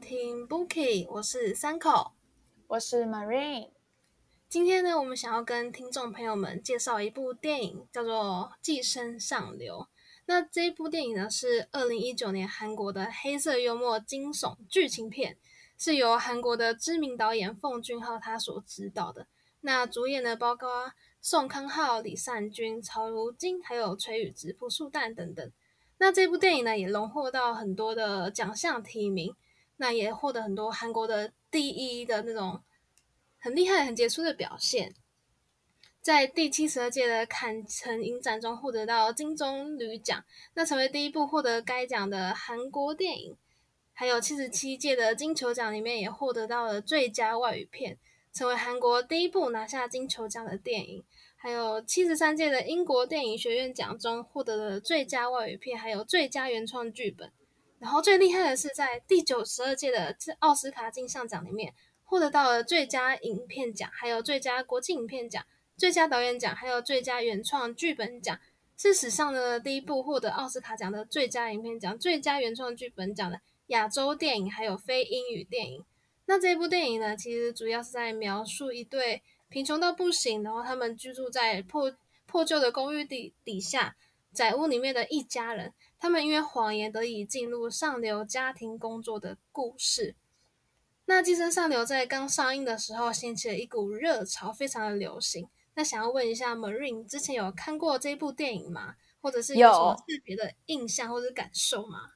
听 Bookie，我是三口，我是 Marine。今天呢，我们想要跟听众朋友们介绍一部电影，叫做《寄生上流》。那这一部电影呢，是二零一九年韩国的黑色幽默惊悚剧情片，是由韩国的知名导演奉俊昊他所执导的。那主演呢，包括宋康昊、李善均、曹如金，还有崔宇植、朴树旦等等。那这部电影呢，也荣获到很多的奖项提名，那也获得很多韩国的第一的那种很厉害、很杰出的表现。在第七十二届的坎城影展中获得到金棕榈奖，那成为第一部获得该奖的韩国电影。还有七十七届的金球奖里面也获得到了最佳外语片，成为韩国第一部拿下金球奖的电影。还有七十三届的英国电影学院奖中获得了最佳外语片，还有最佳原创剧本。然后最厉害的是，在第九十二届的奥斯卡金像奖里面获得到了最佳影片奖，还有最佳国际影片奖、最佳导演奖，还有最佳原创剧本奖，是史上的第一部获得奥斯卡奖的最佳影片奖、最佳原创剧本奖的亚洲电影，还有非英语电影。那这部电影呢，其实主要是在描述一对。贫穷到不行，然后他们居住在破破旧的公寓底底下窄屋里面的一家人，他们因为谎言得以进入上流家庭工作的故事。那《寄生上流》在刚上映的时候掀起了一股热潮，非常的流行。那想要问一下 Marine，之前有看过这部电影吗？或者是有什么特别的印象或者感受吗？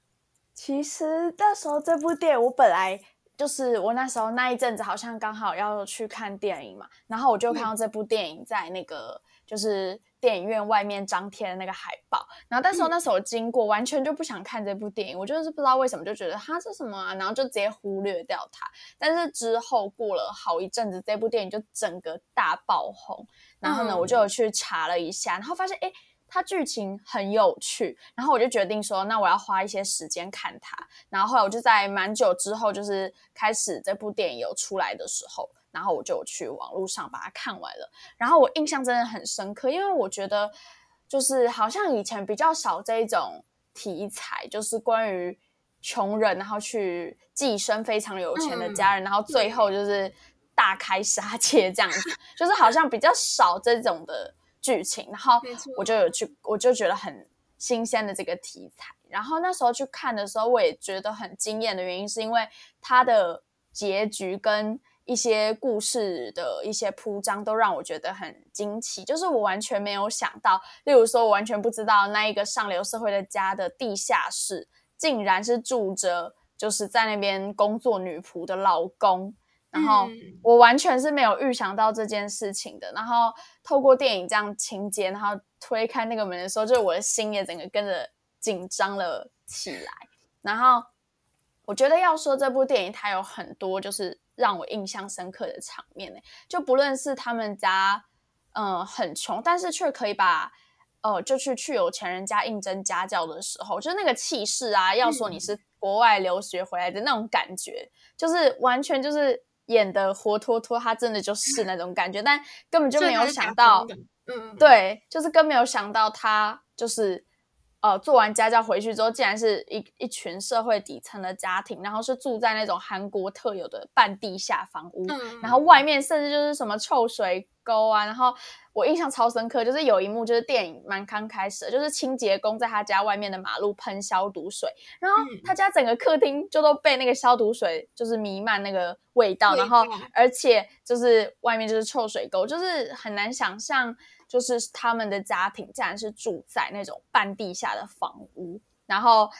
其实那时候这部电影我本来。就是我那时候那一阵子好像刚好要去看电影嘛，然后我就看到这部电影在那个就是电影院外面张贴的那个海报，然后但是我那时候经过完全就不想看这部电影，我就是不知道为什么就觉得它是什么啊，然后就直接忽略掉它。但是之后过了好一阵子，这部电影就整个大爆红，然后呢我就有去查了一下，然后发现哎。它剧情很有趣，然后我就决定说，那我要花一些时间看它。然后后来我就在蛮久之后，就是开始这部电影有出来的时候，然后我就去网络上把它看完了。然后我印象真的很深刻，因为我觉得就是好像以前比较少这一种题材，就是关于穷人然后去寄生非常有钱的家人，然后最后就是大开杀戒这样子，就是好像比较少这种的。剧情，然后我就有去，我就觉得很新鲜的这个题材。然后那时候去看的时候，我也觉得很惊艳的原因，是因为它的结局跟一些故事的一些铺张，都让我觉得很惊奇。就是我完全没有想到，例如说，我完全不知道那一个上流社会的家的地下室，竟然是住着就是在那边工作女仆的老公。然后我完全是没有预想到这件事情的。然后透过电影这样情节，然后推开那个门的时候，就是我的心也整个跟着紧张了起来。然后我觉得要说这部电影，它有很多就是让我印象深刻的场面呢。就不论是他们家嗯很穷，但是却可以把呃就去去有钱人家应征家教的时候，就是那个气势啊，要说你是国外留学回来的那种感觉，就是完全就是。演的活脱脱，他真的就是那种感觉，但根本就没有想到，嗯，对，就是更没有想到他就是，呃，做完家教回去之后，竟然是一一群社会底层的家庭，然后是住在那种韩国特有的半地下房屋，然后外面甚至就是什么臭水沟啊，然后。我印象超深刻，就是有一幕，就是电影蛮刚开始，就是清洁工在他家外面的马路喷消毒水，然后他家整个客厅就都被那个消毒水就是弥漫那个味道，然后而且就是外面就是臭水沟，就是很难想象，就是他们的家庭竟然是住在那种半地下的房屋，然后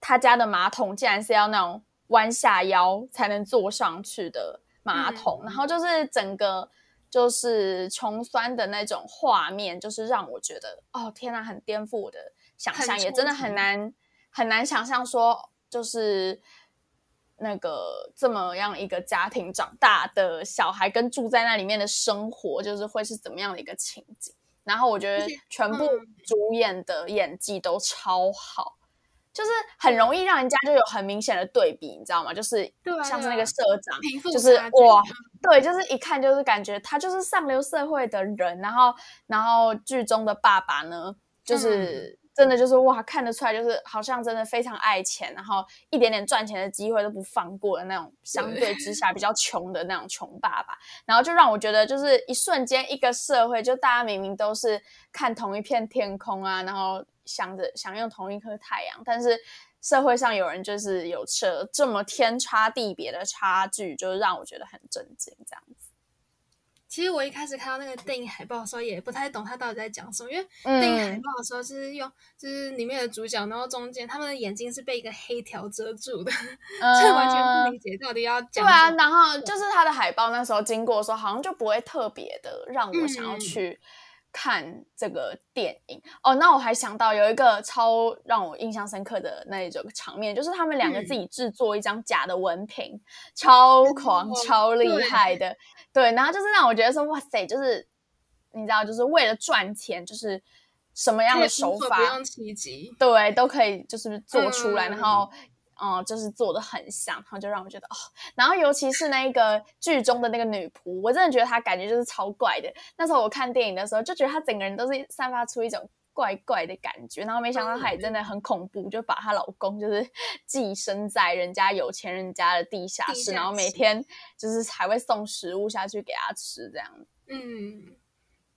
他家的马桶竟然是要那种弯下腰才能坐上去的马桶，然后就是整个。就是穷酸的那种画面，就是让我觉得，哦天呐，很颠覆我的想象，也真的很难很难想象说，就是那个这么样一个家庭长大的小孩，跟住在那里面的生活，就是会是怎么样的一个情景。然后我觉得全部主演的演技都超好。就是很容易让人家就有很明显的对比，你知道吗？就是像是那个社长，就是哇，对，就是一看就是感觉他就是上流社会的人，然后然后剧中的爸爸呢，就是真的就是哇，看得出来就是好像真的非常爱钱，然后一点点赚钱的机会都不放过的那种，相对之下比较穷的那种穷爸爸。然后就让我觉得，就是一瞬间一个社会，就大家明明都是看同一片天空啊，然后想着想用同一颗太阳，但是社会上有人就是有这这么天差地别的差距，就让我觉得很震惊，这样子。其实我一开始看到那个电影海报的时候，也不太懂他到底在讲什么。因为电影海报的时候是用，就是里面的主角，然后中间他们的眼睛是被一个黑条遮住的 这完全不理解到底要讲。对啊，然后就是他的海报那时候经过的时候，好像就不会特别的让我想要去。看这个电影哦，那我还想到有一个超让我印象深刻的那一种场面，就是他们两个自己制作一张假的文凭，超狂、超厉害的，对，然后就是让我觉得说，哇塞，就是你知道，就是为了赚钱，就是什么样的手法，不用奇迹，对，都可以就是做出来，然后。嗯，就是做的很像，然后就让我觉得哦，然后尤其是那个剧中的那个女仆，我真的觉得她感觉就是超怪的。那时候我看电影的时候，就觉得她整个人都是散发出一种怪怪的感觉，然后没想到她也真的很恐怖，就把她老公就是寄生在人家有钱人家的地下室，然后每天就是还会送食物下去给他吃，这样。嗯。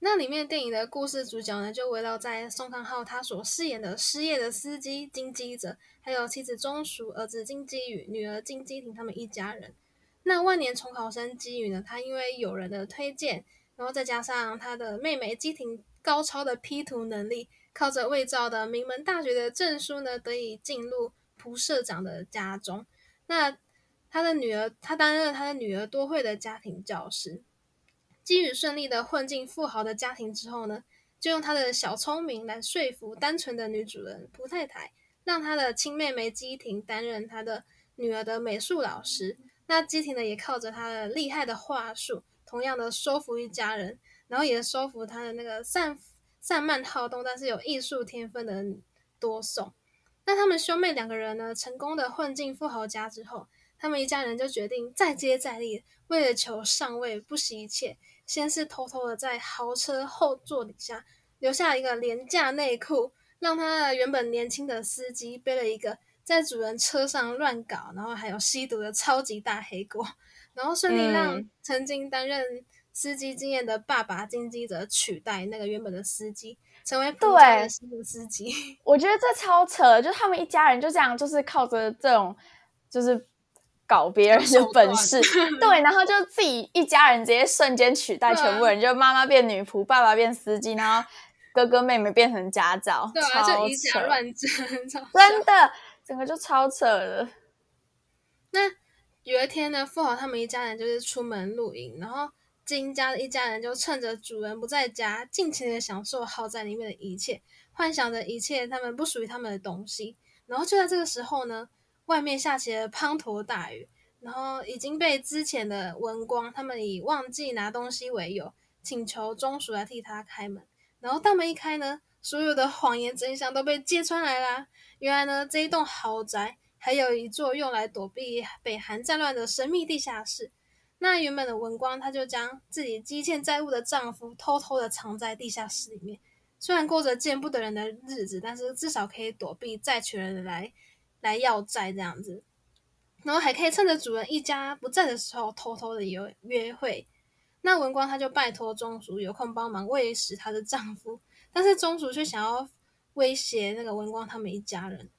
那里面电影的故事主角呢，就围绕在宋康昊他所饰演的失业的司机金基哲，还有妻子钟淑、儿子金基宇、女儿金基婷他们一家人。那万年重考生基宇呢，他因为有人的推荐，然后再加上他的妹妹基婷高超的 P 图能力，靠着伪造的名门大学的证书呢，得以进入蒲社长的家中。那他的女儿，他担任他的女儿多惠的家庭教师。基宇顺利的混进富豪的家庭之后呢，就用他的小聪明来说服单纯的女主人蒲太太，让他的亲妹妹基婷担任他的女儿的美术老师。那基婷呢，也靠着他的厉害的话术，同样的收服一家人，然后也收服他的那个散散漫好动但是有艺术天分的多颂。那他们兄妹两个人呢，成功的混进富豪家之后，他们一家人就决定再接再厉，为了求上位，不惜一切。先是偷偷的在豪车后座底下留下一个廉价内裤，让他的原本年轻的司机背了一个在主人车上乱搞，然后还有吸毒的超级大黑锅，然后顺利让曾经担任司机经验的爸爸金基哲取代那个原本的司机，成为对新的司机。我觉得这超扯，就他们一家人就这样，就是靠着这种，就是。搞别人的本事，对，然后就自己一家人直接瞬间取代全部人，就妈妈变女仆，爸爸变司机，然后哥哥妹妹变成家教，对啊，就以假乱真，真的，整个就超扯了。那有一天呢，富豪他们一家人就是出门露营，然后金家的一家人就趁着主人不在家，尽情的享受豪宅里面的一切，幻想着一切他们不属于他们的东西。然后就在这个时候呢。外面下起了滂沱大雨，然后已经被之前的文光他们以忘记拿东西为由，请求中暑来替他开门。然后大门一开呢，所有的谎言真相都被揭穿来啦。原来呢，这一栋豪宅还有一座用来躲避北韩战乱的神秘地下室。那原本的文光，他就将自己积欠债务的丈夫偷偷的藏在地下室里面，虽然过着见不得人的日子，但是至少可以躲避债权人来。来要债这样子，然后还可以趁着主人一家不在的时候偷偷的有约会。那文光他就拜托钟叔有空帮忙喂食她的丈夫，但是钟叔却想要威胁那个文光他们一家人。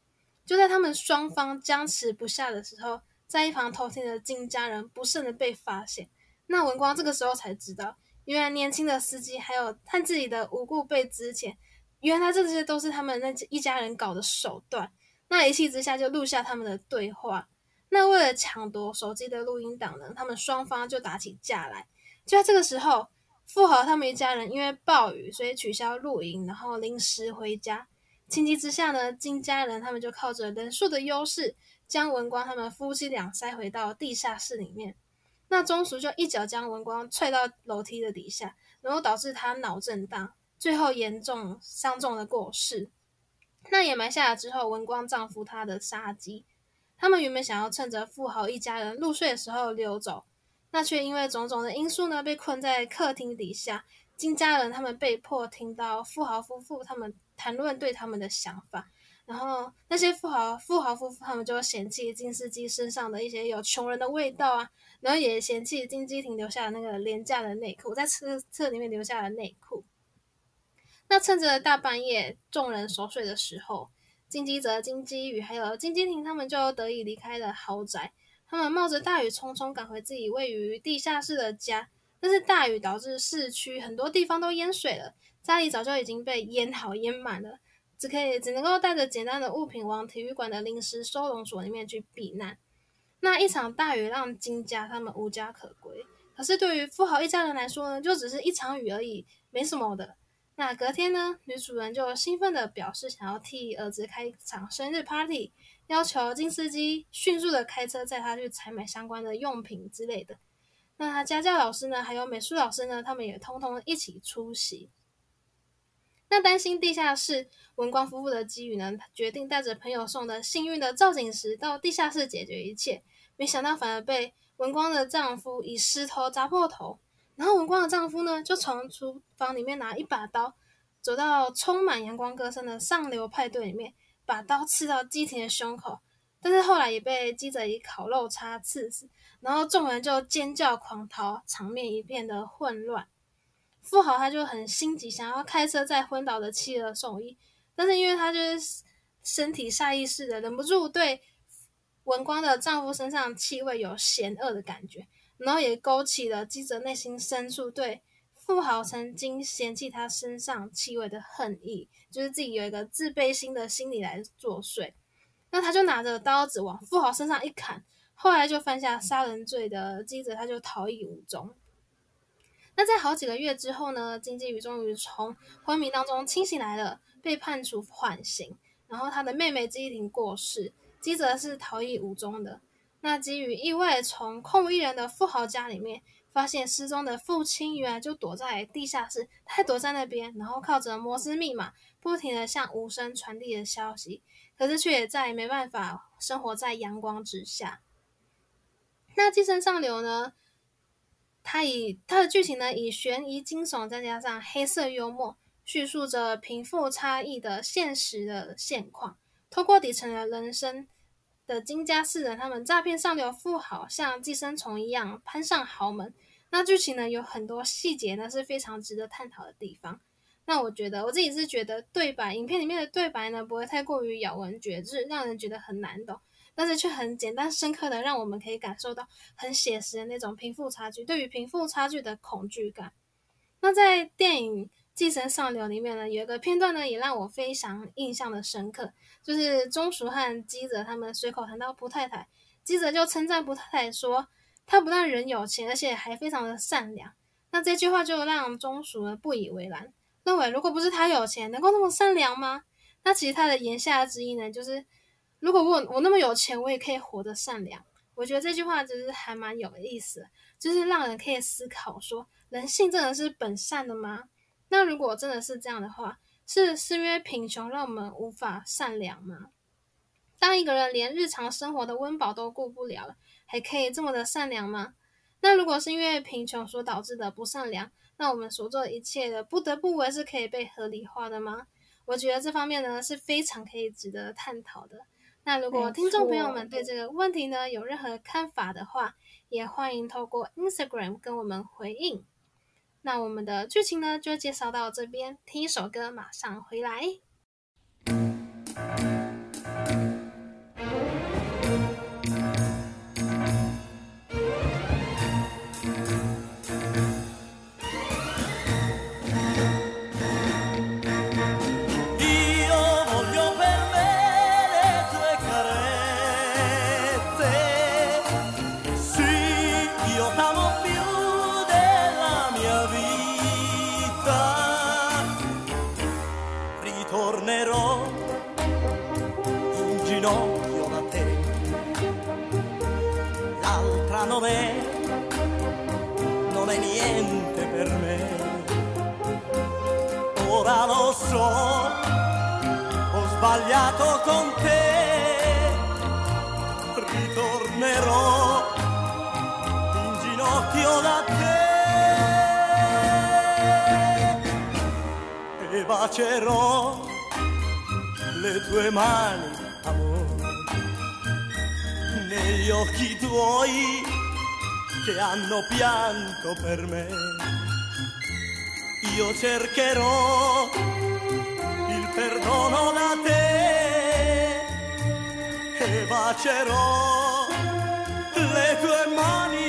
就在他们双方僵持不下的时候，在一旁偷听的金家人不慎的被发现。那文光这个时候才知道，原来年轻的司机还有他自己的无故被之前，原来这些都是他们那一家人搞的手段。那一气之下就录下他们的对话。那为了抢夺手机的录音档呢，他们双方就打起架来。就在这个时候，富豪他们一家人因为暴雨，所以取消露营，然后临时回家。情急之下呢，金家人他们就靠着人数的优势，将文光他们夫妻俩塞回到地下室里面。那钟叔就一脚将文光踹到楼梯的底下，然后导致他脑震荡，最后严重伤重的过世。那掩埋下来之后，文光丈夫他的杀机。他们原本想要趁着富豪一家人入睡的时候溜走，那却因为种种的因素呢，被困在客厅底下。金家人他们被迫听到富豪夫妇他们谈论对他们的想法。然后那些富豪富豪夫妇他们就嫌弃金丝鸡身上的一些有穷人的味道啊，然后也嫌弃金鸡亭留下的那个廉价的内裤，在车车里面留下的内裤。那趁着大半夜众人熟睡的时候，金鸡泽、金鸡宇还有金鸡亭他们就得以离开了豪宅。他们冒着大雨匆匆赶回自己位于地下室的家，但是大雨导致市区很多地方都淹水了，家里早就已经被淹好淹满了。只可以只能够带着简单的物品往体育馆的临时收容所里面去避难。那一场大雨让金家他们无家可归，可是对于富豪一家人来说呢，就只是一场雨而已，没什么的。那隔天呢，女主人就兴奋的表示想要替儿子开一场生日 party，要求金司机迅速的开车载他去采买相关的用品之类的。那他家教老师呢，还有美术老师呢，他们也通通一起出席。那担心地下室文光夫妇的机遇呢？决定带着朋友送的幸运的造景石到地下室解决一切。没想到反而被文光的丈夫以石头砸破头。然后文光的丈夫呢，就从厨房里面拿一把刀，走到充满阳光歌声的上流派对里面，把刀刺到基廷的胸口。但是后来也被记者以烤肉叉刺死。然后众人就尖叫狂逃，场面一片的混乱。富豪他就很心急，想要开车载昏倒的妻儿送医，但是因为他就是身体下意识的忍不住对文光的丈夫身上气味有嫌恶的感觉，然后也勾起了记者内心深处对富豪曾经嫌弃他身上气味的恨意，就是自己有一个自卑心的心理来作祟。那他就拿着刀子往富豪身上一砍，后来就犯下杀人罪的记者他就逃逸无踪。那在好几个月之后呢，金基宇终于从昏迷当中清醒来了，被判处缓刑。然后他的妹妹基婷过世，基泽是逃逸无踪的。那基宇意外从空无一人的富豪家里面发现失踪的父亲，原来就躲在地下室，他躲在那边，然后靠着摩斯密码，不停的向无声传递的消息，可是却也再也没办法生活在阳光之下。那寄生上流呢？它以它的剧情呢，以悬疑惊悚再加上黑色幽默，叙述着贫富差异的现实的现况。通过底层的人生的金家四人，他们诈骗上流富豪，像寄生虫一样攀上豪门。那剧情呢，有很多细节呢，是非常值得探讨的地方。那我觉得我自己是觉得对白，影片里面的对白呢，不会太过于咬文嚼字，让人觉得很难懂。但是却很简单深刻的，让我们可以感受到很写实的那种贫富差距，对于贫富差距的恐惧感。那在电影《寄生上流》里面呢，有一个片段呢，也让我非常印象的深刻，就是钟叔和基泽他们随口谈到蒲太太，基泽就称赞蒲太太说，她不但人有钱，而且还非常的善良。那这句话就让钟叔呢不以为然，认为如果不是他有钱，能够那么善良吗？那其实他的言下之意呢，就是。如果我我那么有钱，我也可以活得善良。我觉得这句话就是还蛮有意思，就是让人可以思考说，人性真的是本善的吗？那如果真的是这样的话，是是因为贫穷让我们无法善良吗？当一个人连日常生活的温饱都顾不了了，还可以这么的善良吗？那如果是因为贫穷所导致的不善良，那我们所做一切的不得不为是可以被合理化的吗？我觉得这方面呢是非常可以值得探讨的。那如果听众朋友们对这个问题呢有任何看法的话，也欢迎透过 Instagram 跟我们回应。那我们的剧情呢就介绍到这边，听一首歌，马上回来。Con te, ritornerò in ginocchio da te. E bacerò le tue mani, amore, negli occhi tuoi che hanno pianto per me. Io cercherò il perdono da te bacerò le tue mani,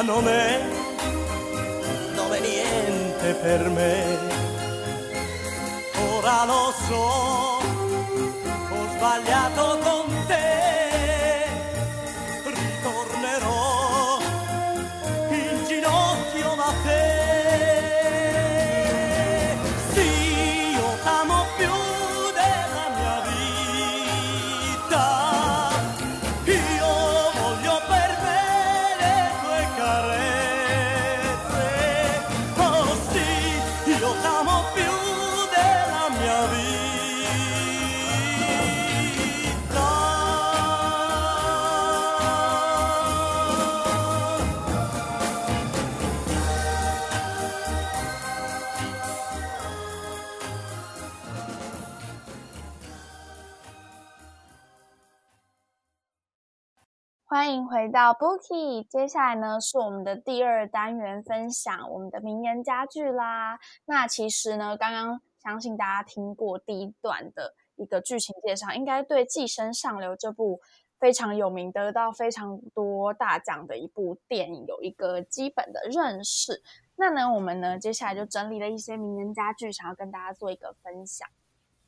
l'altra non è non è niente per me. Ora lo so ho sbagliato 到 Bookie，接下来呢是我们的第二单元分享我们的名言佳句啦。那其实呢，刚刚相信大家听过第一段的一个剧情介绍，应该对《寄生上流》这部非常有名、得到非常多大奖的一部电影有一个基本的认识。那呢，我们呢接下来就整理了一些名言佳句，想要跟大家做一个分享。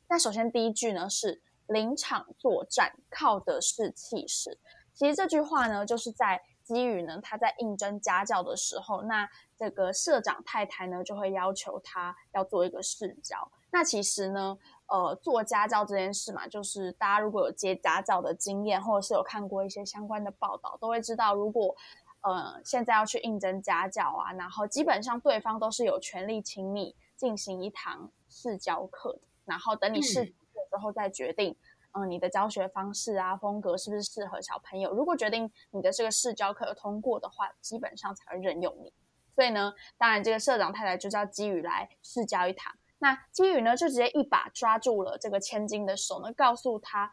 那首先第一句呢是“临场作战靠的是气势”。其实这句话呢，就是在基于呢他在应征家教的时候，那这个社长太太呢就会要求他要做一个试教。那其实呢，呃，做家教这件事嘛，就是大家如果有接家教的经验，或者是有看过一些相关的报道，都会知道，如果呃现在要去应征家教啊，然后基本上对方都是有权利请你进行一堂试教课的，然后等你试过之后再决定。嗯，嗯你的教学方式啊，风格是不是适合小朋友？如果决定你的这个试教课通过的话，基本上才会任用你。所以呢，当然这个社长太太就叫基宇来试教一堂。那基宇呢，就直接一把抓住了这个千金的手呢，告诉他，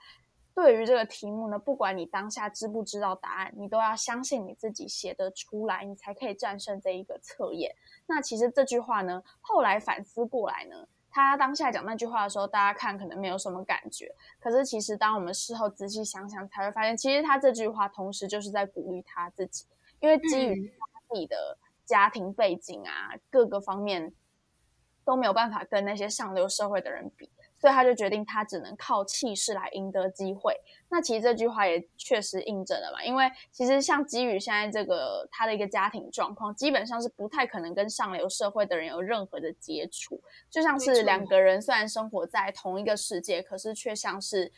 对于这个题目呢，不管你当下知不知道答案，你都要相信你自己写得出来，你才可以战胜这一个测验。那其实这句话呢，后来反思过来呢。他当下讲那句话的时候，大家看可能没有什么感觉，可是其实当我们事后仔细想想，才会发现，其实他这句话同时就是在鼓励他自己，因为基于他自己的家庭背景啊，各个方面都没有办法跟那些上流社会的人比，所以他就决定他只能靠气势来赢得机会。那其实这句话也确实印证了嘛，因为其实像基于现在这个他的一个家庭状况，基本上是不太可能跟上流社会的人有任何的接触，就像是两个人虽然生活在同一个世界，可是却像是。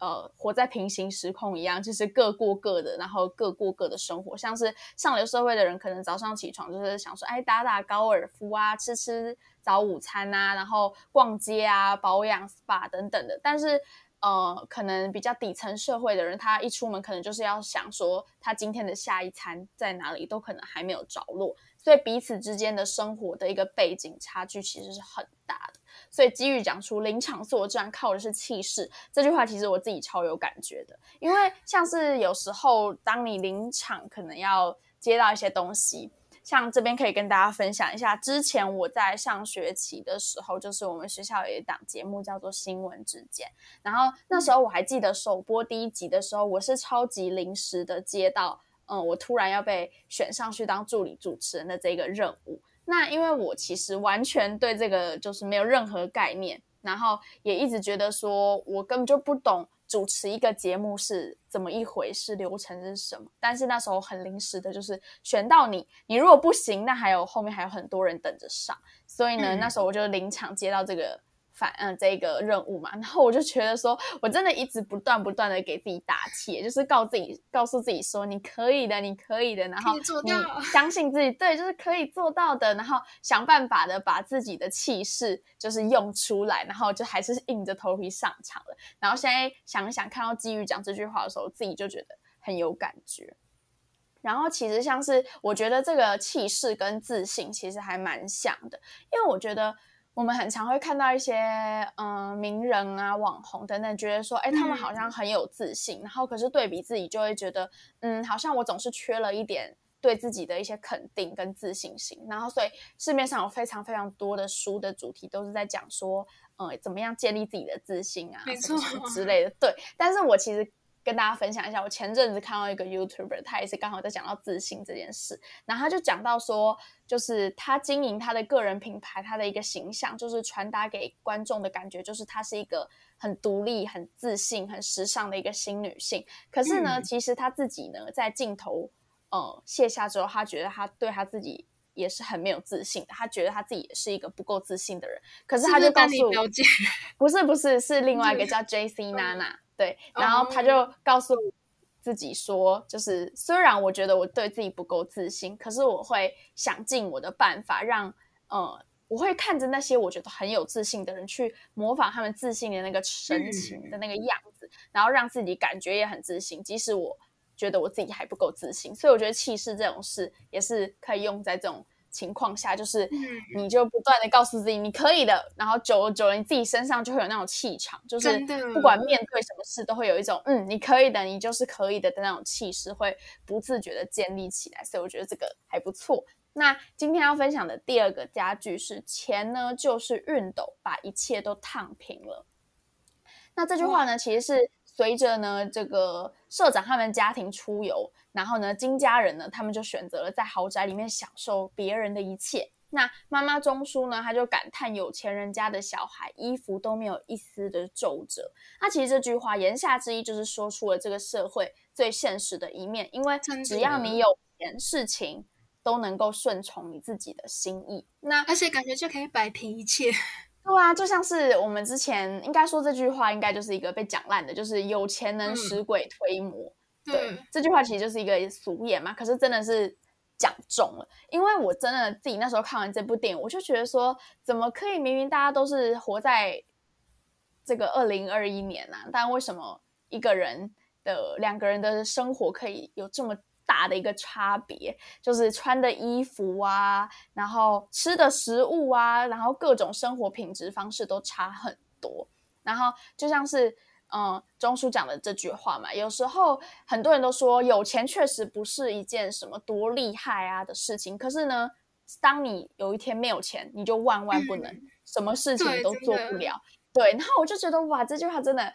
呃，活在平行时空一样，就是各过各的，然后各过各的生活。像是上流社会的人，可能早上起床就是想说，哎，打打高尔夫啊，吃吃早午餐啊，然后逛街啊，保养 SPA 等等的。但是，呃，可能比较底层社会的人，他一出门可能就是要想说，他今天的下一餐在哪里，都可能还没有着落。所以彼此之间的生活的一个背景差距其实是很大的。所以基于讲出临场作战靠的是气势这句话，其实我自己超有感觉的。因为像是有时候当你临场可能要接到一些东西，像这边可以跟大家分享一下，之前我在上学期的时候，就是我们学校有一档节目叫做《新闻之间》，然后那时候我还记得首播第一集的时候，我是超级临时的接到。嗯，我突然要被选上去当助理主持人的这个任务。那因为我其实完全对这个就是没有任何概念，然后也一直觉得说我根本就不懂主持一个节目是怎么一回事，流程是什么。但是那时候很临时的，就是选到你，你如果不行，那还有后面还有很多人等着上。所以呢，那时候我就临场接到这个。反嗯，这个任务嘛，然后我就觉得说，我真的一直不断不断的给自己打气，就是告自己，告诉自己说，你可以的，你可以的，然后你相信自己，对，就是可以做到的，然后想办法的把自己的气势就是用出来，然后就还是硬着头皮上场了。然后现在想一想，看到基于讲这句话的时候，自己就觉得很有感觉。然后其实像是我觉得这个气势跟自信其实还蛮像的，因为我觉得。我们很常会看到一些嗯名人啊、网红等等，觉得说，哎，他们好像很有自信，然后可是对比自己就会觉得，嗯，好像我总是缺了一点对自己的一些肯定跟自信心。然后所以市面上有非常非常多的书的主题都是在讲说，呃，怎么样建立自己的自信啊，之类的。对，但是我其实。跟大家分享一下，我前阵子看到一个 YouTuber，他也是刚好在讲到自信这件事，然后他就讲到说，就是他经营他的个人品牌，他的一个形象，就是传达给观众的感觉，就是她是一个很独立、很自信、很时尚的一个新女性。可是呢，其实她自己呢，在镜头呃卸下之后，她觉得她对她自己也是很没有自信的，她觉得她自己也是一个不够自信的人。可是她就告诉，不是不是是另外一个 叫 J C Nana。对，然后他就告诉自己说，就是虽然我觉得我对自己不够自信，可是我会想尽我的办法，让呃，我会看着那些我觉得很有自信的人，去模仿他们自信的那个神情的那个样子，然后让自己感觉也很自信，即使我觉得我自己还不够自信。所以我觉得气势这种事也是可以用在这种。情况下，就是你就不断的告诉自己你可以的，然后久了久了，你自己身上就会有那种气场，就是不管面对什么事，都会有一种嗯，你可以的，你就是可以的的那种气势，会不自觉的建立起来。所以我觉得这个还不错。那今天要分享的第二个家具是钱呢，就是熨斗把一切都烫平了。那这句话呢，其实是随着呢这个社长他们家庭出游。然后呢，金家人呢，他们就选择了在豪宅里面享受别人的一切。那妈妈钟书呢，他就感叹有钱人家的小孩衣服都没有一丝的皱褶。那其实这句话言下之意就是说出了这个社会最现实的一面，因为只要你有钱，事情都能够顺从你自己的心意。那而且感觉就可以摆平一切。对啊，就像是我们之前应该说这句话，应该就是一个被讲烂的，就是有钱能使鬼推磨。对，这句话其实就是一个俗言嘛，可是真的是讲中了，因为我真的自己那时候看完这部电影，我就觉得说，怎么可以明明大家都是活在这个二零二一年啊，但为什么一个人的两个人的生活可以有这么大的一个差别？就是穿的衣服啊，然后吃的食物啊，然后各种生活品质方式都差很多，然后就像是。嗯，钟叔讲的这句话嘛，有时候很多人都说有钱确实不是一件什么多厉害啊的事情。可是呢，当你有一天没有钱，你就万万不能，什么事情都做不了。对，然后我就觉得哇，这句话真的，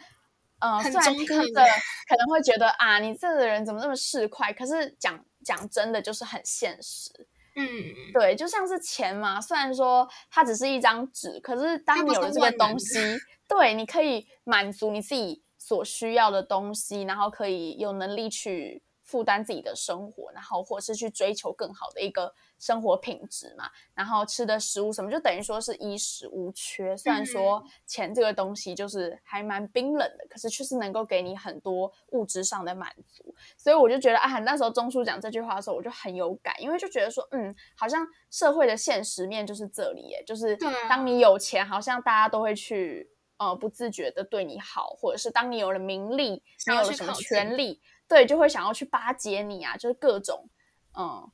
嗯，虽然听着可能会觉得啊，你这个人怎么那么市侩？可是讲讲真的，就是很现实。嗯，对，就像是钱嘛，虽然说它只是一张纸，可是当你有了这个东西。对，你可以满足你自己所需要的东西，然后可以有能力去负担自己的生活，然后或是去追求更好的一个生活品质嘛。然后吃的食物什么，就等于说是衣食无缺。虽然说钱这个东西就是还蛮冰冷的，可是却是能够给你很多物质上的满足。所以我就觉得啊，那时候钟叔讲这句话的时候，我就很有感，因为就觉得说，嗯，好像社会的现实面就是这里，耶，就是当你有钱，好像大家都会去。呃，不自觉的对你好，或者是当你有了名利，你有了什么权利，对，就会想要去巴结你啊，就是各种嗯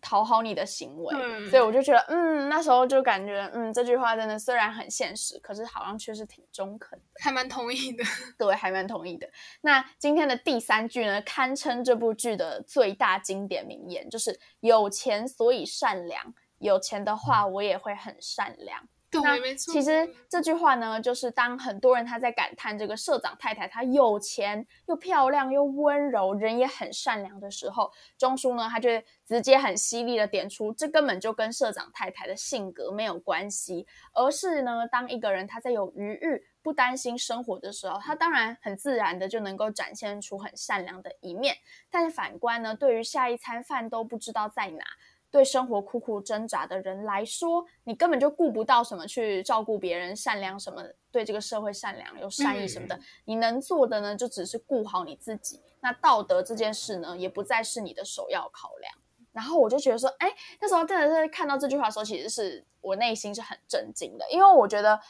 讨好你的行为。所以我就觉得，嗯，那时候就感觉，嗯，这句话真的虽然很现实，可是好像确实挺中肯的，还蛮同意的。对，还蛮同意的。那今天的第三句呢，堪称这部剧的最大经典名言，就是有钱所以善良，有钱的话我也会很善良。对，没错。其实这句话呢，就是当很多人他在感叹这个社长太太她有钱又漂亮又温柔，人也很善良的时候，钟叔呢他就直接很犀利的点出，这根本就跟社长太太的性格没有关系，而是呢，当一个人他在有余裕、不担心生活的时候，他当然很自然的就能够展现出很善良的一面。但是反观呢，对于下一餐饭都不知道在哪。对生活苦苦挣扎的人来说，你根本就顾不到什么去照顾别人、善良什么，对这个社会善良有善意什么的。你能做的呢，就只是顾好你自己。那道德这件事呢，也不再是你的首要考量。然后我就觉得说，哎，那时候真的是看到这句话的时候，其实是我内心是很震惊的，因为我觉得。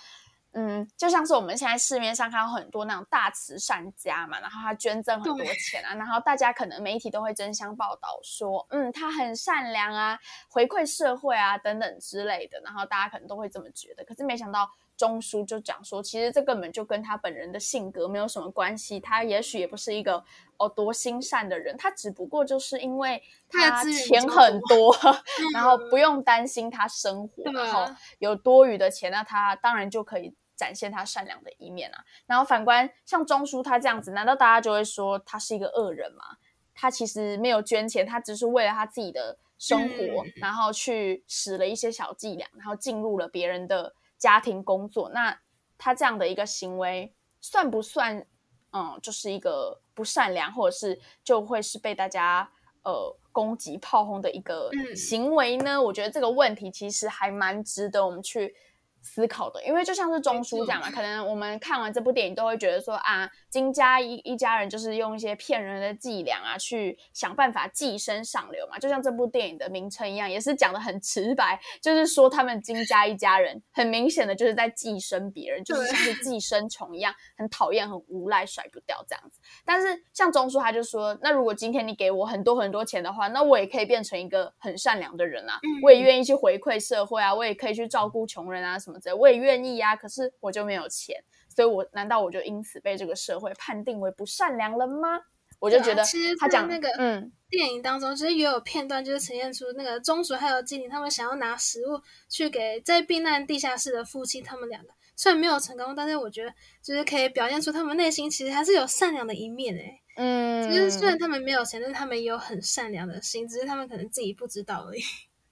嗯，就像是我们现在市面上看到很多那种大慈善家嘛，然后他捐赠很多钱啊，然后大家可能媒体都会争相报道说，嗯，他很善良啊，回馈社会啊等等之类的，然后大家可能都会这么觉得。可是没想到钟书就讲说，其实这根本就跟他本人的性格没有什么关系，他也许也不是一个哦多心善的人，他只不过就是因为他钱很多，然后不用担心他生活，然后有多余的钱，那他当然就可以。展现他善良的一面啊，然后反观像钟叔他这样子，难道大家就会说他是一个恶人吗？他其实没有捐钱，他只是为了他自己的生活，然后去使了一些小伎俩，然后进入了别人的家庭工作。那他这样的一个行为，算不算嗯，就是一个不善良，或者是就会是被大家呃攻击炮轰的一个行为呢？我觉得这个问题其实还蛮值得我们去。思考的，因为就像是钟书讲嘛，可能我们看完这部电影都会觉得说啊，金家一一家人就是用一些骗人的伎俩啊，去想办法寄生上流嘛。就像这部电影的名称一样，也是讲的很直白，就是说他们金家一家人很明显的就是在寄生别人，就是像是寄 生虫一样，很讨厌、很无赖、甩不掉这样子。但是像钟书他就说，那如果今天你给我很多很多钱的话，那我也可以变成一个很善良的人啊，我也愿意去回馈社会啊，我也可以去照顾穷人啊。什么的，我也愿意呀，可是我就没有钱，所以我难道我就因此被这个社会判定为不善良了吗？我就觉得，其实他讲那个嗯，电影当中其实也有片段，就是呈现出那个宗主还有精灵他们想要拿食物去给在避难地下室的夫妻，他们两个虽然没有成功，但是我觉得就是可以表现出他们内心其实还是有善良的一面诶。嗯，就是虽然他们没有钱，但是他们也有很善良的心，只是他们可能自己不知道而已。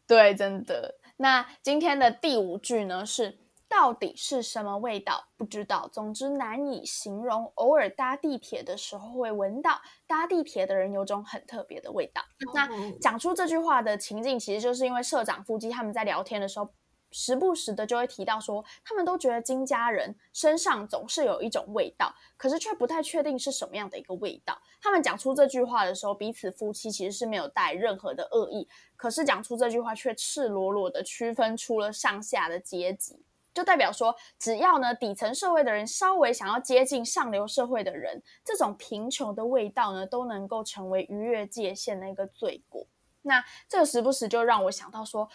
对，真的。那今天的第五句呢？是到底是什么味道？不知道。总之难以形容。偶尔搭地铁的时候会闻到，搭地铁的人有种很特别的味道。那讲出这句话的情境，其实就是因为社长夫妻他们在聊天的时候。时不时的就会提到说，他们都觉得金家人身上总是有一种味道，可是却不太确定是什么样的一个味道。他们讲出这句话的时候，彼此夫妻其实是没有带任何的恶意，可是讲出这句话却赤裸裸的区分出了上下的阶级，就代表说，只要呢底层社会的人稍微想要接近上流社会的人，这种贫穷的味道呢都能够成为逾越界限的一个罪过。那这个时不时就让我想到说。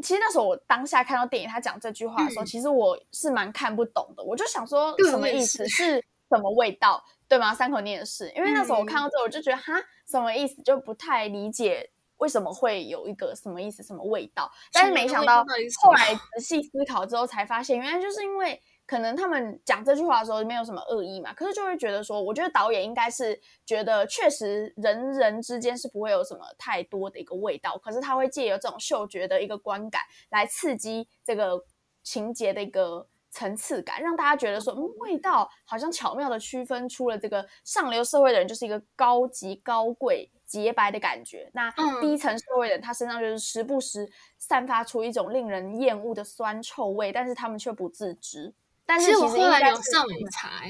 其实那时候我当下看到电影，他讲这句话的时候，其实我是蛮看不懂的。我就想说，什么意思？是什么味道？对吗？三口念的是，因为那时候我看到这，我就觉得哈，什么意思？就不太理解为什么会有一个什么意思、什么味道。但是没想到后来仔细思考之后，才发现原来就是因为。可能他们讲这句话的时候没有什么恶意嘛，可是就会觉得说，我觉得导演应该是觉得确实人人之间是不会有什么太多的一个味道，可是他会借由这种嗅觉的一个观感来刺激这个情节的一个层次感，让大家觉得说，嗯，味道好像巧妙的区分出了这个上流社会的人就是一个高级高贵洁白的感觉，那低层社会的人他身上就是时不时散发出一种令人厌恶的酸臭味，但是他们却不自知。其实我后来有上网查，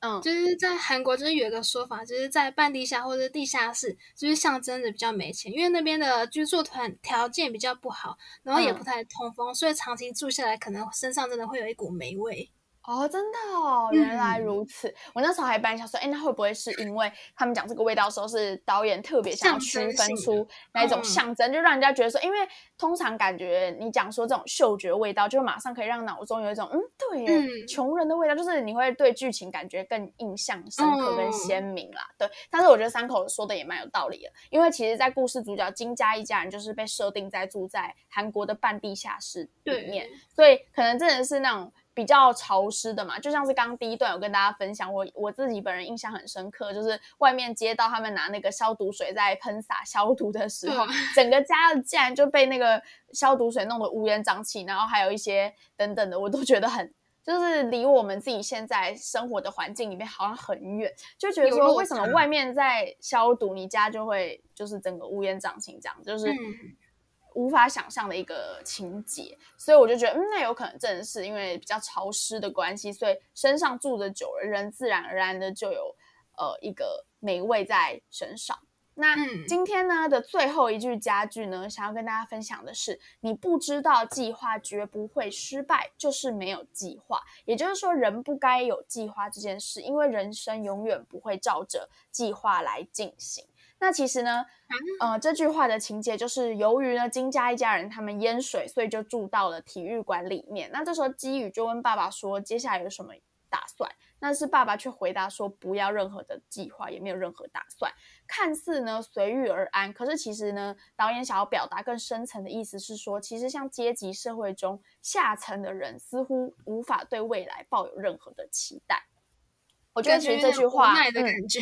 嗯，就是在韩国，就是有一个说法，就是在半地下或者地下室，就是象征着比较没钱，因为那边的居住团条件比较不好，然后也不太通风，所以长期住下来，可能身上真的会有一股霉味。哦，真的哦，原来如此。我那时候还本来想说，哎，那会不会是因为他们讲这个味道的时候，是导演特别想要区分出那一种象征，就让人家觉得说，因为通常感觉你讲说这种嗅觉味道，就马上可以让脑中有一种，嗯，对，穷人的味道，就是你会对剧情感觉更印象深刻跟鲜明啦。对，但是我觉得三口说的也蛮有道理的，因为其实，在故事主角金家一家人就是被设定在住在韩国的半地下室里面，所以可能真的是那种。比较潮湿的嘛，就像是刚刚第一段有跟大家分享，我我自己本人印象很深刻，就是外面街道他们拿那个消毒水在喷洒消毒的时候，整个家竟然就被那个消毒水弄得乌烟瘴气，然后还有一些等等的，我都觉得很就是离我们自己现在生活的环境里面好像很远，就觉得说为什么外面在消毒，你家就会就是整个乌烟瘴气这样，就是。无法想象的一个情节，所以我就觉得，嗯，那有可能真的是因为比较潮湿的关系，所以身上住的久了，人自然而然的就有呃一个霉味在身上。那今天呢的最后一句佳句呢，想要跟大家分享的是：你不知道计划绝不会失败，就是没有计划。也就是说，人不该有计划这件事，因为人生永远不会照着计划来进行。那其实呢，呃，这句话的情节就是由于呢金家一家人他们淹水，所以就住到了体育馆里面。那这时候基宇就问爸爸说：“接下来有什么打算？”但是爸爸却回答说：“不要任何的计划，也没有任何打算。”看似呢随遇而安，可是其实呢，导演想要表达更深层的意思是说，其实像阶级社会中下层的人，似乎无法对未来抱有任何的期待。我觉得其实这句话，感觉。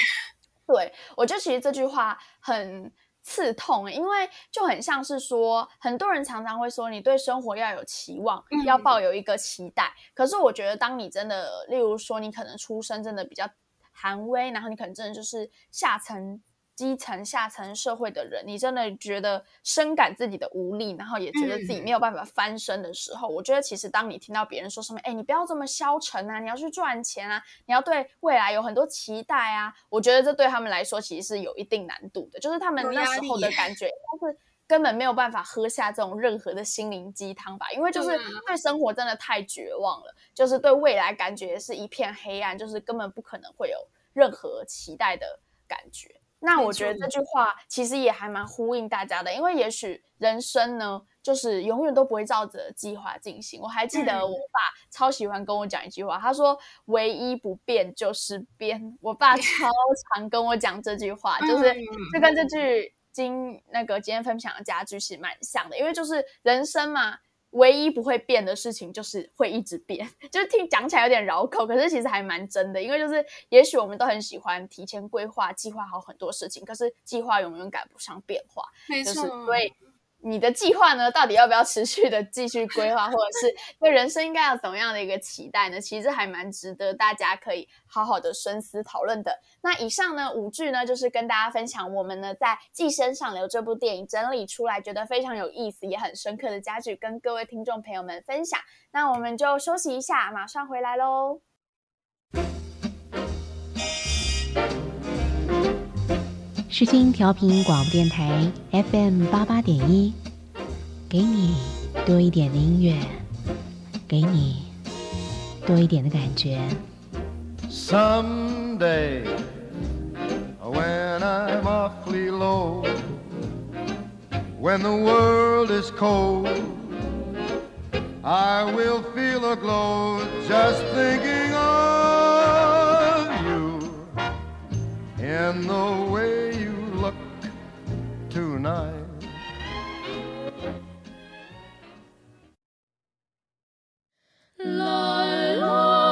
对，我觉得其实这句话很刺痛，因为就很像是说，很多人常常会说，你对生活要有期望，要抱有一个期待。可是我觉得，当你真的，例如说，你可能出生真的比较寒微，然后你可能真的就是下层。基层下层社会的人，你真的觉得深感自己的无力，然后也觉得自己没有办法翻身的时候，我觉得其实当你听到别人说什么，哎，你不要这么消沉啊，你要去赚钱啊，你要对未来有很多期待啊，我觉得这对他们来说其实是有一定难度的，就是他们那时候的感。觉，他是根本没有办法喝下这种任何的心灵鸡汤吧，因为就是对生活真的太绝望了，就是对未来感觉是一片黑暗，就是根本不可能会有任何期待的感觉。那我觉得这句话其实也还蛮呼应大家的，因为也许人生呢，就是永远都不会照着计划进行。我还记得我爸超喜欢跟我讲一句话，他说：“唯一不变就是变。”我爸超常跟我讲这句话，就是就跟这句今那个今天分享的家具是蛮像的，因为就是人生嘛。唯一不会变的事情就是会一直变，就是听讲起来有点绕口，可是其实还蛮真的。因为就是也许我们都很喜欢提前规划、计划好很多事情，可是计划永远赶不上变化，没错。所以。你的计划呢？到底要不要持续的继续规划，或者是对人生应该要怎么样的一个期待呢？其实还蛮值得大家可以好好的深思讨论的。那以上呢五句呢，就是跟大家分享我们呢在《寄生上流》这部电影整理出来觉得非常有意思也很深刻的家具，跟各位听众朋友们分享。那我们就休息一下，马上回来喽。世新调频广播电台 FM 八八点一，给你多一点的音乐，给你多一点的感觉。Someday when I'm awfully low, when the world is cold, I will feel a glow just thinking of you in the way. tonight. La, la,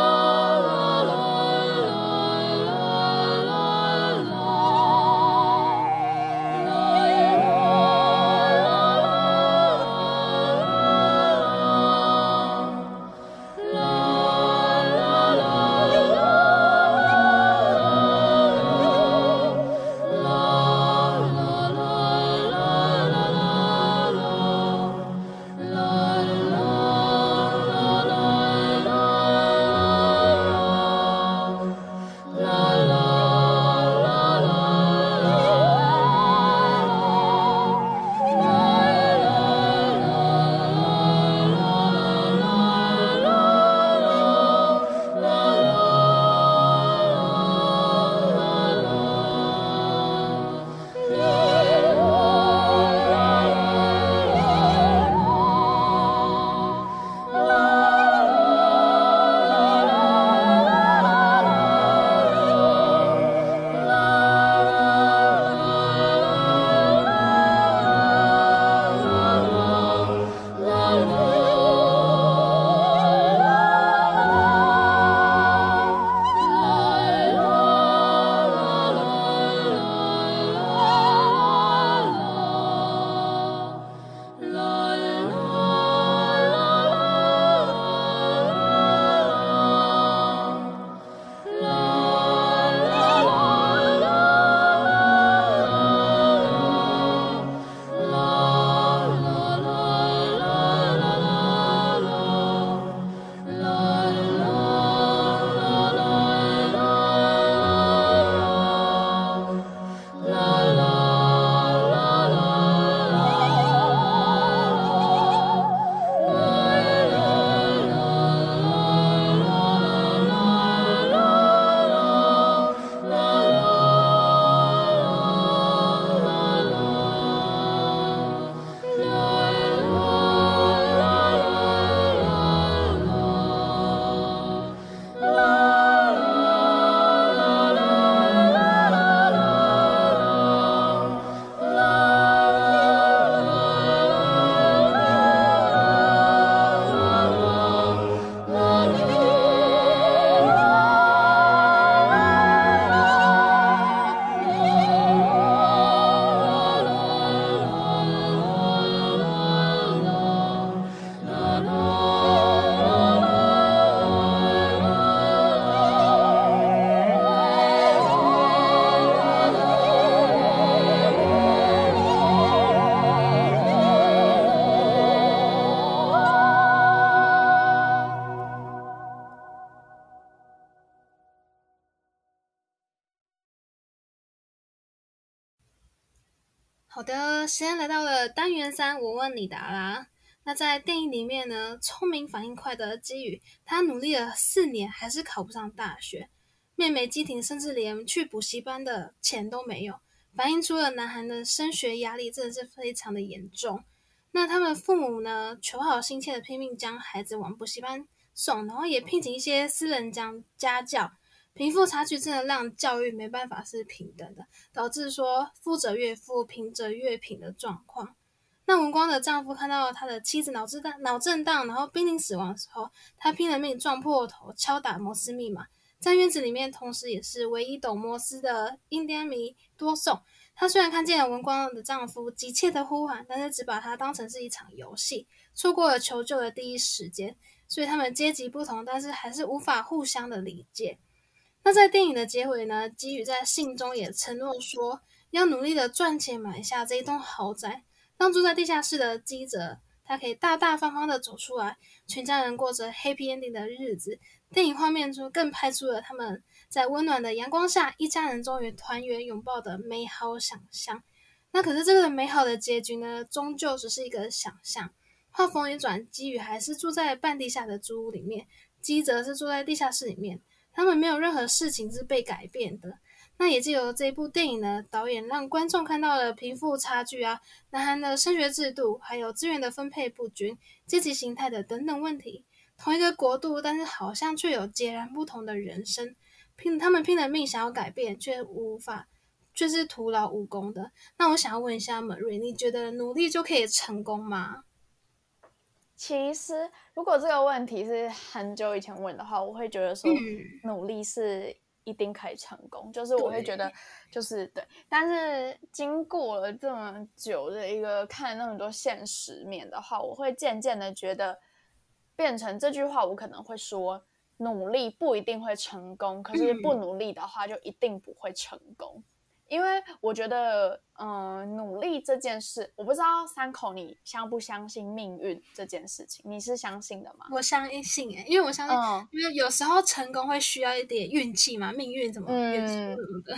时间来到了单元三，我问你答啦。那在电影里面呢，聪明反应快的基宇，他努力了四年还是考不上大学。妹妹基婷甚至连去补习班的钱都没有，反映出了南韩的升学压力真的是非常的严重。那他们父母呢，求好心切的拼命将孩子往补习班送，然后也聘请一些私人家家教。贫富差距真的让教育没办法是平等的，导致说富者越富，贫者越贫的状况。那文光的丈夫看到他的妻子脑震荡、脑震荡，然后濒临死亡的时候，他拼了命撞破头，敲打摩斯密码。在院子里面，同时也是唯一懂摩斯的印第安迷多颂。她虽然看见了文光的丈夫急切的呼喊，但是只把它当成是一场游戏，错过了求救的第一时间。所以他们阶级不同，但是还是无法互相的理解。那在电影的结尾呢？基宇在信中也承诺说，要努力的赚钱买下这一栋豪宅，让住在地下室的基泽他可以大大方方的走出来，全家人过着 happy ending 的日子。电影画面中更拍出了他们在温暖的阳光下，一家人终于团圆拥抱的美好想象。那可是这个美好的结局呢，终究只是一个想象。画风一转，基宇还是住在半地下的租屋里面，基泽是住在地下室里面。他们没有任何事情是被改变的。那也借由这部电影呢，导演让观众看到了贫富差距啊、南韩的升学制度，还有资源的分配不均、阶级形态的等等问题。同一个国度，但是好像却有截然不同的人生。拼他们拼了命想要改变，却无法，却是徒劳无功的。那我想要问一下 Marie，你觉得努力就可以成功吗？其实，如果这个问题是很久以前问的话，我会觉得说努力是一定可以成功，就是我会觉得就是对。但是经过了这么久的一个看那么多现实面的话，我会渐渐的觉得变成这句话，我可能会说努力不一定会成功，可是不努力的话就一定不会成功。因为我觉得，嗯，努力这件事，我不知道三口你相不相信命运这件事情？你是相信的吗？我相信欸，因为我相信，因为有时候成功会需要一点运气嘛，命运怎么运什么的。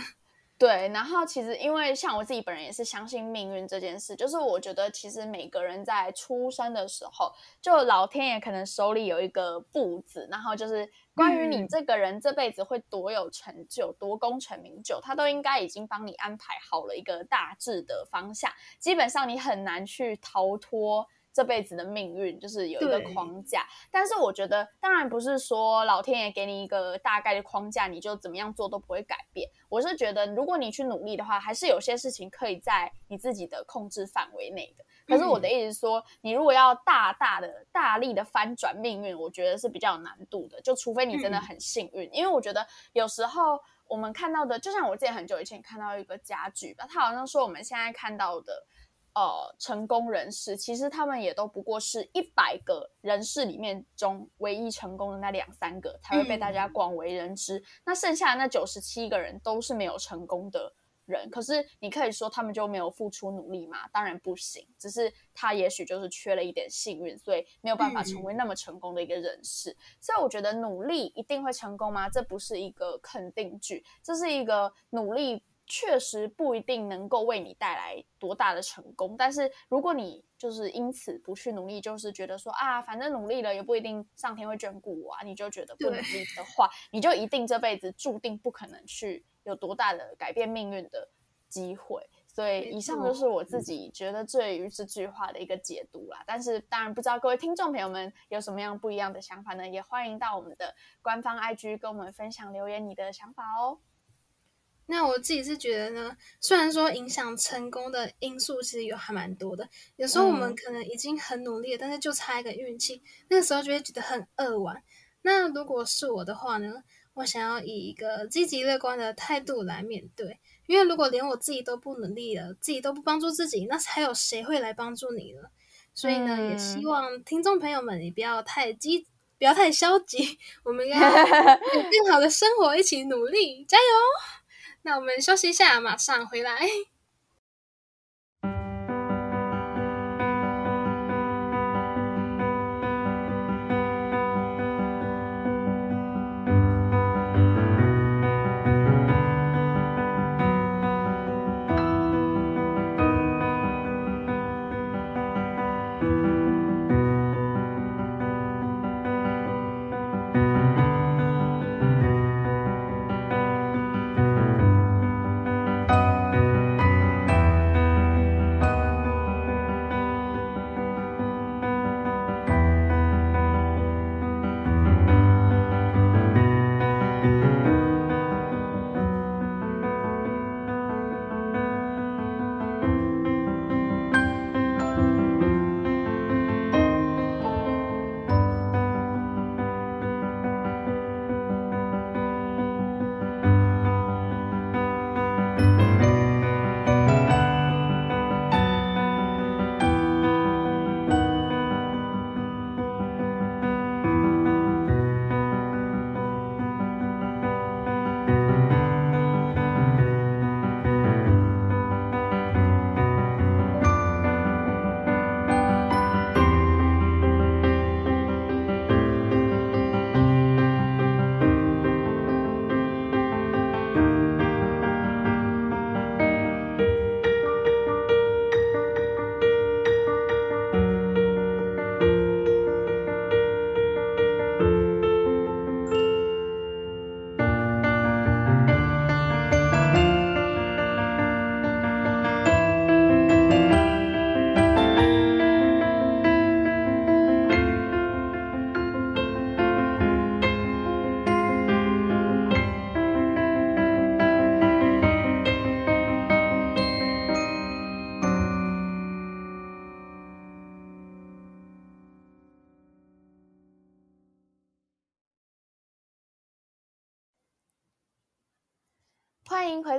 对，然后其实因为像我自己本人也是相信命运这件事，就是我觉得其实每个人在出生的时候，就老天爷可能手里有一个簿子，然后就是关于你这个人这辈子会多有成就、多功成名就，他都应该已经帮你安排好了一个大致的方向，基本上你很难去逃脱。这辈子的命运就是有一个框架，但是我觉得当然不是说老天爷给你一个大概的框架，你就怎么样做都不会改变。我是觉得，如果你去努力的话，还是有些事情可以在你自己的控制范围内的。可是我的意思是说，你如果要大大的、大力的翻转命运，我觉得是比较有难度的。就除非你真的很幸运，因为我觉得有时候我们看到的，就像我之前很久以前看到一个家具吧，他好像说我们现在看到的。呃，成功人士其实他们也都不过是一百个人士里面中唯一成功的那两三个才会被大家广为人知，那剩下的那九十七个人都是没有成功的人。可是你可以说他们就没有付出努力吗？当然不行，只是他也许就是缺了一点幸运，所以没有办法成为那么成功的一个人士。所以我觉得努力一定会成功吗？这不是一个肯定句，这是一个努力。确实不一定能够为你带来多大的成功，但是如果你就是因此不去努力，就是觉得说啊，反正努力了也不一定上天会眷顾我啊，你就觉得不努力的话，你就一定这辈子注定不可能去有多大的改变命运的机会。所以以上就是我自己觉得对于这句话的一个解读啦。但是当然不知道各位听众朋友们有什么样不一样的想法呢？也欢迎到我们的官方 IG 跟我们分享留言你的想法哦。那我自己是觉得呢，虽然说影响成功的因素其实有还蛮多的，有时候我们可能已经很努力了，但是就差一个运气，那个时候就会觉得很扼腕。那如果是我的话呢，我想要以一个积极乐观的态度来面对，因为如果连我自己都不努力了，自己都不帮助自己，那还有谁会来帮助你呢？所以呢，也希望听众朋友们也不要太积，不要太消极，我们要有更好的生活，一起努力，加油！那我们休息一下，马上回来。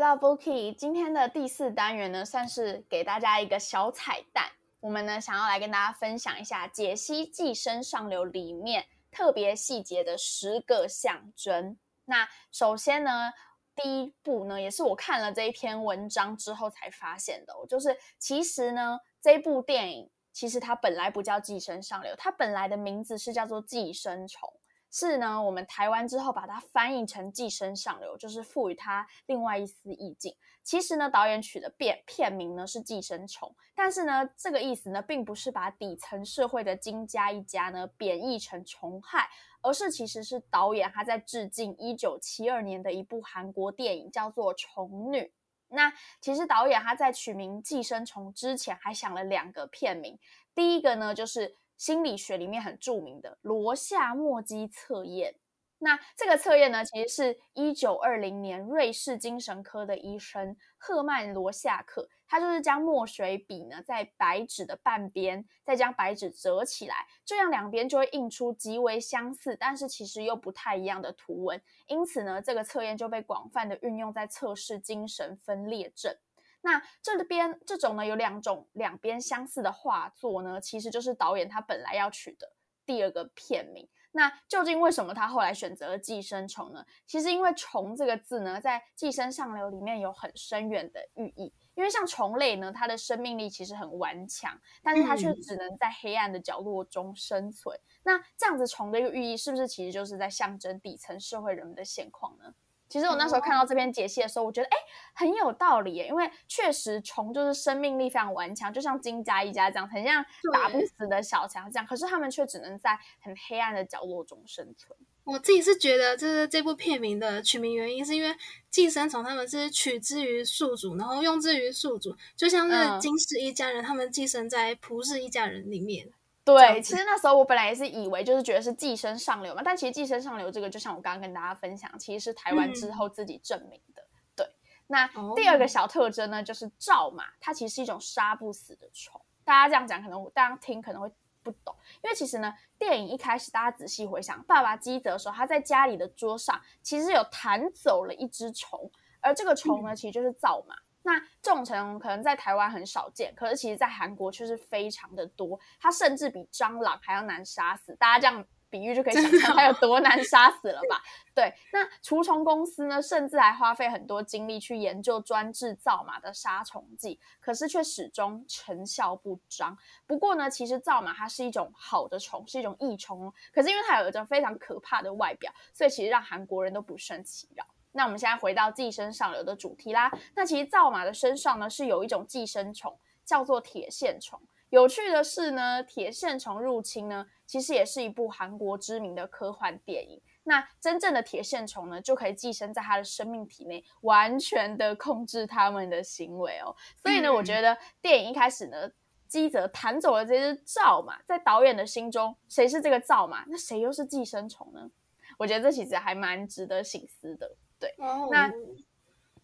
到 Bookie。今天的第四单元呢，算是给大家一个小彩蛋。我们呢，想要来跟大家分享一下解析《寄生上流》里面特别细节的十个象征。那首先呢，第一步呢，也是我看了这一篇文章之后才发现的、哦，就是其实呢，这部电影其实它本来不叫《寄生上流》，它本来的名字是叫做《寄生虫》。是呢，我们台湾之后把它翻译成《寄生上流》，就是赋予它另外一丝意境。其实呢，导演取的片片名呢是《寄生虫》，但是呢，这个意思呢，并不是把底层社会的金家一家呢贬义成虫害，而是其实是导演他在致敬一九七二年的一部韩国电影，叫做《虫女》。那其实导演他在取名《寄生虫》之前，还想了两个片名，第一个呢就是。心理学里面很著名的罗夏墨基测验，那这个测验呢，其实是一九二零年瑞士精神科的医生赫曼罗夏克，他就是将墨水笔呢在白纸的半边，再将白纸折起来，这样两边就会印出极为相似，但是其实又不太一样的图文。因此呢，这个测验就被广泛的运用在测试精神分裂症。那这边这种呢有两种两边相似的画作呢，其实就是导演他本来要取的第二个片名。那究竟为什么他后来选择了寄生虫呢？其实因为“虫”这个字呢，在《寄生上流》里面有很深远的寓意。因为像虫类呢，它的生命力其实很顽强，但是它却只能在黑暗的角落中生存。那这样子虫的一个寓意，是不是其实就是在象征底层社会人们的现况呢？其实我那时候看到这篇解析的时候，我觉得哎很有道理耶，因为确实虫就是生命力非常顽强，就像金家一家这样，很像打不死的小强这样，可是他们却只能在很黑暗的角落中生存。我自己是觉得，就是这部片名的取名原因，是因为寄生虫他们是取之于宿主，然后用之于宿主，就像是金氏一家人，他们寄生在蒲氏一家人里面。对，其实那时候我本来也是以为就是觉得是寄生上流嘛，但其实寄生上流这个，就像我刚刚跟大家分享，其实是台湾之后自己证明的。嗯、对，那第二个小特征呢，就是赵马，它其实是一种杀不死的虫。大家这样讲，可能大家听可能会不懂，因为其实呢，电影一开始大家仔细回想，爸爸基泽的时候，他在家里的桌上其实有弹走了一只虫，而这个虫呢，其实就是灶马。那这种虫可能在台湾很少见，可是其实在韩国却是非常的多，它甚至比蟑螂还要难杀死。大家这样比喻就可以想象它有多难杀死了吧？对，那除虫公司呢，甚至还花费很多精力去研究专制造马的杀虫剂，可是却始终成效不彰。不过呢，其实造马它是一种好的虫，是一种益虫，可是因为它有一种非常可怕的外表，所以其实让韩国人都不胜其扰。那我们现在回到寄生上流的主题啦。那其实造马的身上呢是有一种寄生虫，叫做铁线虫。有趣的是呢，铁线虫入侵呢，其实也是一部韩国知名的科幻电影。那真正的铁线虫呢，就可以寄生在它的生命体内，完全的控制它们的行为哦。所以呢，我觉得电影一开始呢，基泽弹走了这只造马，在导演的心中，谁是这个造马？那谁又是寄生虫呢？我觉得这其实还蛮值得醒思的。对，那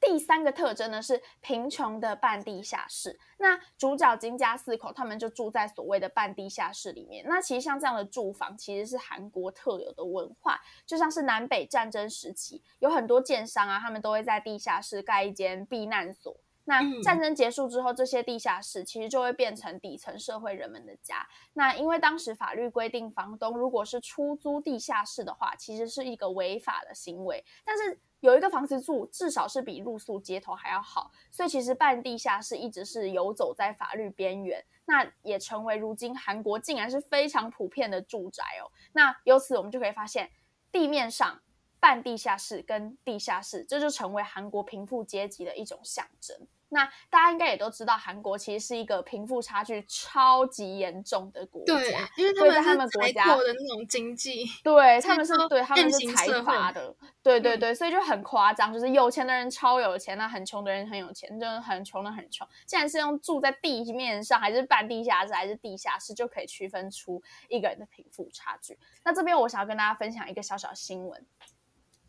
第三个特征呢是贫穷的半地下室。那主角金家四口他们就住在所谓的半地下室里面。那其实像这样的住房，其实是韩国特有的文化，就像是南北战争时期，有很多建商啊，他们都会在地下室盖一间避难所。那战争结束之后，这些地下室其实就会变成底层社会人们的家。那因为当时法律规定，房东如果是出租地下室的话，其实是一个违法的行为。但是有一个房子住，至少是比露宿街头还要好。所以其实半地下室一直是游走在法律边缘，那也成为如今韩国竟然是非常普遍的住宅哦。那由此我们就可以发现，地面上。半地下室跟地下室，这就成为韩国贫富阶级的一种象征。那大家应该也都知道，韩国其实是一个贫富差距超级严重的国家，对，因为他们他们国家的那种经济，对他们是对他们是财阀的，对对对，所以就很夸张，就是有钱的人超有钱，那很穷的人很有钱，就是很穷的很穷。既然是用住在地面上，还是半地下室，还是地下室，就可以区分出一个人的贫富差距。那这边我想要跟大家分享一个小小新闻。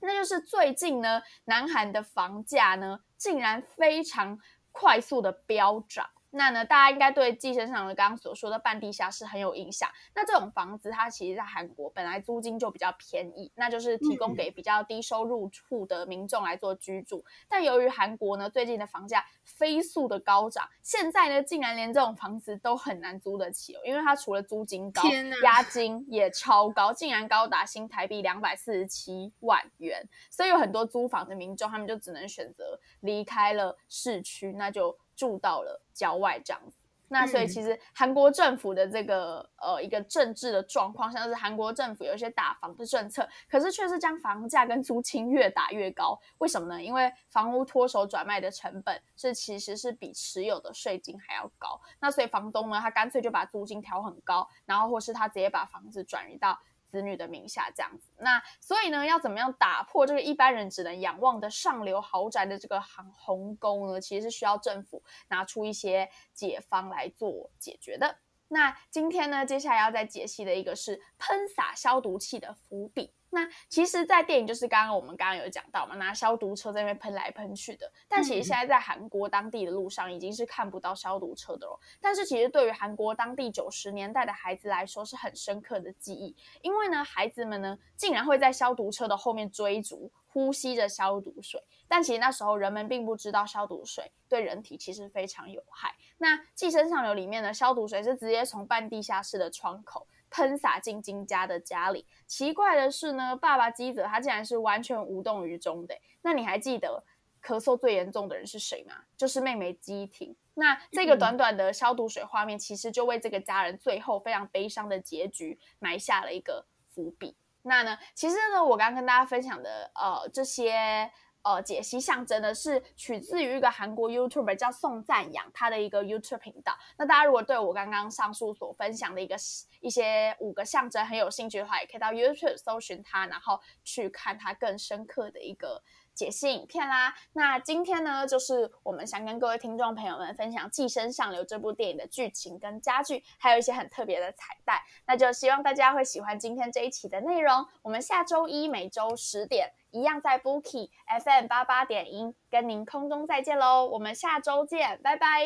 那就是最近呢，南韩的房价呢竟然非常快速的飙涨。那呢，大家应该对寄生上的刚刚所说的半地下室很有印象。那这种房子，它其实在韩国本来租金就比较便宜，那就是提供给比较低收入户的民众来做居住。但由于韩国呢最近的房价飞速的高涨，现在呢竟然连这种房子都很难租得起哦，因为它除了租金高，押金也超高，竟然高达新台币两百四十七万元。所以有很多租房的民众，他们就只能选择离开了市区，那就住到了郊外这样子。那所以嗯其实韩国政府的这个呃一个政治的状况，像是韩国政府有一些打房的政策，可是却是将房价跟租金越打越高。为什么呢？因为房屋脱手转卖的成本是其实是比持有的税金还要高。那所以房东呢，他干脆就把租金调很高，然后或是他直接把房子转移到子女的名下这样子。那所以呢，要怎么样打破这个一般人只能仰望的上流豪宅的这个行鸿沟呢？其实是需要政府拿出一些解方来做解决的。那今天呢，接下来要再解析的一个是喷洒消毒器的伏笔。那其实，在电影就是刚刚我们刚刚有讲到嘛，拿消毒车在那边喷来喷去的。但其实现在在韩国当地的路上已经是看不到消毒车的了。但是其实对于韩国当地九十年代的孩子来说，是很深刻的记忆，因为呢，孩子们呢竟然会在消毒车的后面追逐，呼吸着消毒水。但其实那时候人们并不知道消毒水对人体其实非常有害。那《寄生上流》里面的消毒水是直接从半地下室的窗口喷洒进金家的家里。奇怪的是呢，爸爸基泽他竟然是完全无动于衷的。那你还记得咳嗽最严重的人是谁吗？就是妹妹基婷。那这个短短的消毒水画面，其实就为这个家人最后非常悲伤的结局埋下了一个伏笔。那呢，其实呢，我刚刚跟大家分享的呃这些呃解析象征的，是取自于一个韩国 YouTube 叫宋赞阳他的一个 YouTube 频道。那大家如果对我刚刚上述所分享的一个一些五个象征很有兴趣的话，也可以到 YouTube 搜寻他，然后去看他更深刻的一个解析影片啦。那今天呢，就是我们想跟各位听众朋友们分享《寄生上流》这部电影的剧情跟家具，还有一些很特别的彩蛋。那就希望大家会喜欢今天这一期的内容。我们下周一每周十点一样在 Bookie FM 八八点一跟您空中再见喽。我们下周见，拜拜。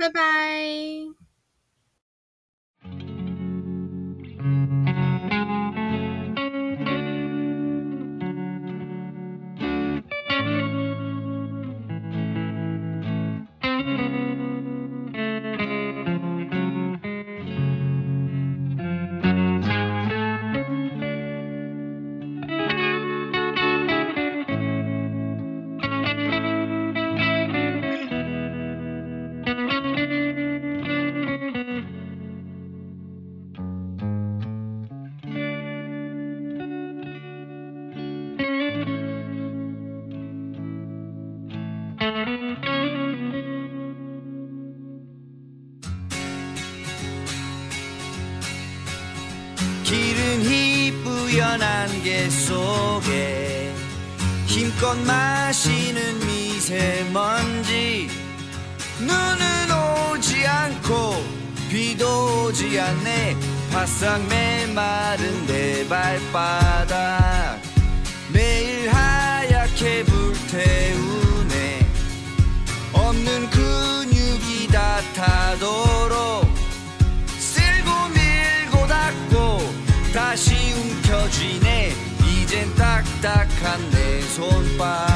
拜拜。 바싹 메마른 내 발바닥. 매일 하얗게 불태우네. 없는 근육이 다 타도록 쓸고 밀고 닦고 다시 움켜쥐네. 이젠 딱딱한 내 손바닥